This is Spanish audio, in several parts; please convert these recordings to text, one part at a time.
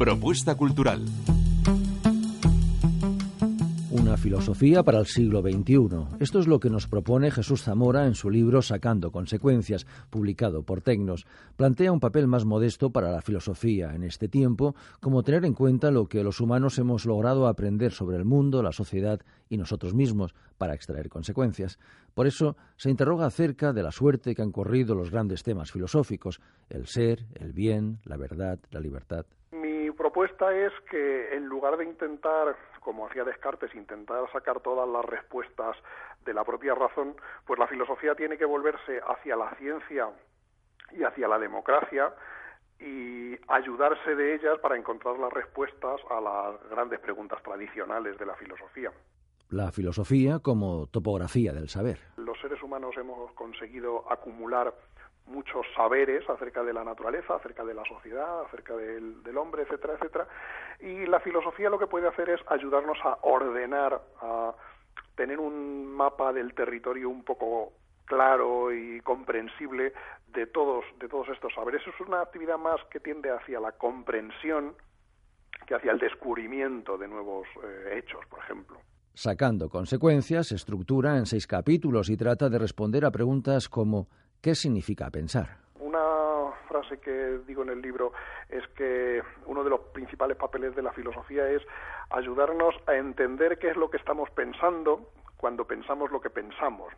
Propuesta cultural. Una filosofía para el siglo XXI. Esto es lo que nos propone Jesús Zamora en su libro Sacando Consecuencias, publicado por Tecnos. Plantea un papel más modesto para la filosofía en este tiempo, como tener en cuenta lo que los humanos hemos logrado aprender sobre el mundo, la sociedad y nosotros mismos, para extraer consecuencias. Por eso se interroga acerca de la suerte que han corrido los grandes temas filosóficos, el ser, el bien, la verdad, la libertad propuesta es que en lugar de intentar, como hacía Descartes, intentar sacar todas las respuestas de la propia razón, pues la filosofía tiene que volverse hacia la ciencia y hacia la democracia y ayudarse de ellas para encontrar las respuestas a las grandes preguntas tradicionales de la filosofía. La filosofía como topografía del saber. Los seres humanos hemos conseguido acumular muchos saberes acerca de la naturaleza, acerca de la sociedad, acerca del, del, hombre, etcétera, etcétera. Y la filosofía lo que puede hacer es ayudarnos a ordenar, a tener un mapa del territorio un poco claro y comprensible de todos, de todos estos saberes. Es una actividad más que tiende hacia la comprensión que hacia el descubrimiento de nuevos eh, hechos, por ejemplo. Sacando consecuencias, se estructura en seis capítulos y trata de responder a preguntas como ¿Qué significa pensar? Una frase que digo en el libro es que uno de los principales papeles de la filosofía es ayudarnos a entender qué es lo que estamos pensando cuando pensamos lo que pensamos.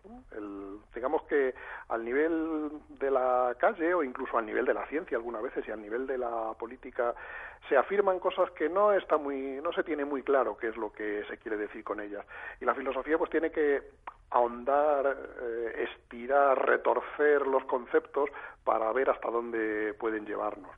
digamos que al nivel de la calle o incluso al nivel de la ciencia algunas veces y al nivel de la política se afirman cosas que no está muy no se tiene muy claro qué es lo que se quiere decir con ellas y la filosofía pues tiene que ahondar, eh, retorcer los conceptos para ver hasta dónde pueden llevarnos.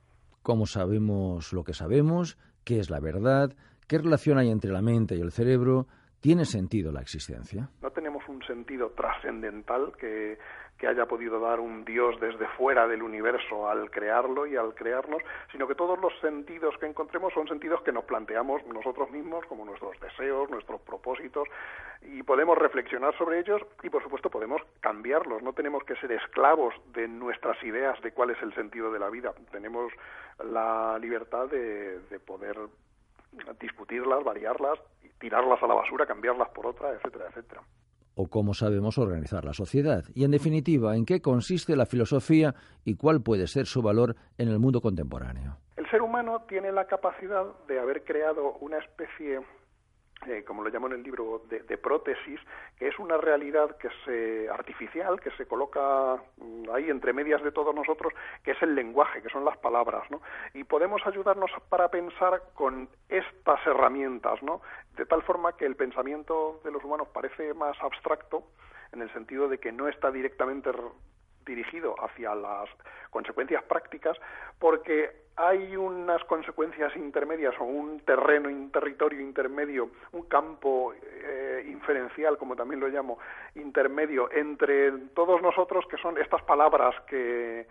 ¿Cómo sabemos lo que sabemos? ¿Qué es la verdad? ¿Qué relación hay entre la mente y el cerebro? ¿Tiene sentido la existencia? No un sentido trascendental que que haya podido dar un Dios desde fuera del universo al crearlo y al crearnos, sino que todos los sentidos que encontremos son sentidos que nos planteamos nosotros mismos como nuestros deseos, nuestros propósitos, y podemos reflexionar sobre ellos y por supuesto podemos cambiarlos, no tenemos que ser esclavos de nuestras ideas de cuál es el sentido de la vida, tenemos la libertad de, de poder discutirlas, variarlas, tirarlas a la basura, cambiarlas por otra, etcétera, etcétera o cómo sabemos organizar la sociedad y, en definitiva, en qué consiste la filosofía y cuál puede ser su valor en el mundo contemporáneo. El ser humano tiene la capacidad de haber creado una especie eh, como lo llamo en el libro, de, prótesis, que es una realidad que se artificial, que se coloca mm, ahí entre medias de todos nosotros, que es el lenguaje, que son las palabras, ¿no? Y podemos ayudarnos para pensar con estas herramientas, ¿no? De tal forma que el pensamiento de los humanos parece más abstracto, en el sentido de que no está directamente dirigido hacia las consecuencias prácticas porque hay unas consecuencias intermedias o un terreno, un territorio intermedio, un campo eh, inferencial, como también lo llamo, intermedio entre todos nosotros, que son estas palabras que,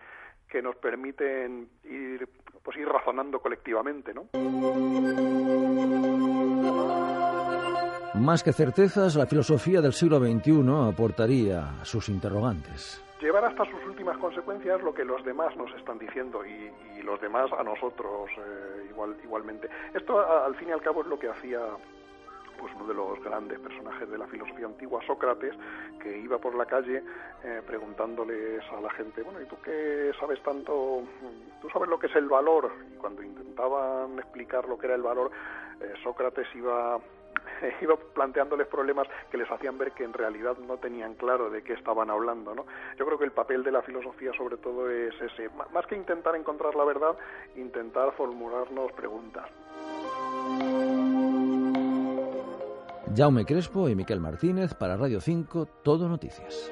que nos permiten ir, pues ir razonando colectivamente, ¿no? Más que certezas, la filosofía del siglo XXI aportaría sus interrogantes llevar hasta sus últimas consecuencias lo que los demás nos están diciendo y, los demás a nosotros eh, igual, igualmente. Esto al fin y al cabo es lo que hacía pues uno de los grandes personajes de la filosofía antigua, Sócrates, que iba por la calle eh, preguntándoles a la gente, bueno, ¿y tú qué sabes tanto? ¿Tú sabes lo que es el valor? Y cuando intentaban explicar lo que era el valor, eh, Sócrates iba iba planteándoles problemas que les hacían ver que en realidad no tenían claro de qué estaban hablando, ¿no? Yo creo que el papel de la filosofía sobre todo es ese, más que intentar encontrar la verdad, intentar formularnos preguntas. Jaume Crespo y Miquel Martínez para Radio 5, Todo Noticias.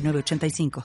906985.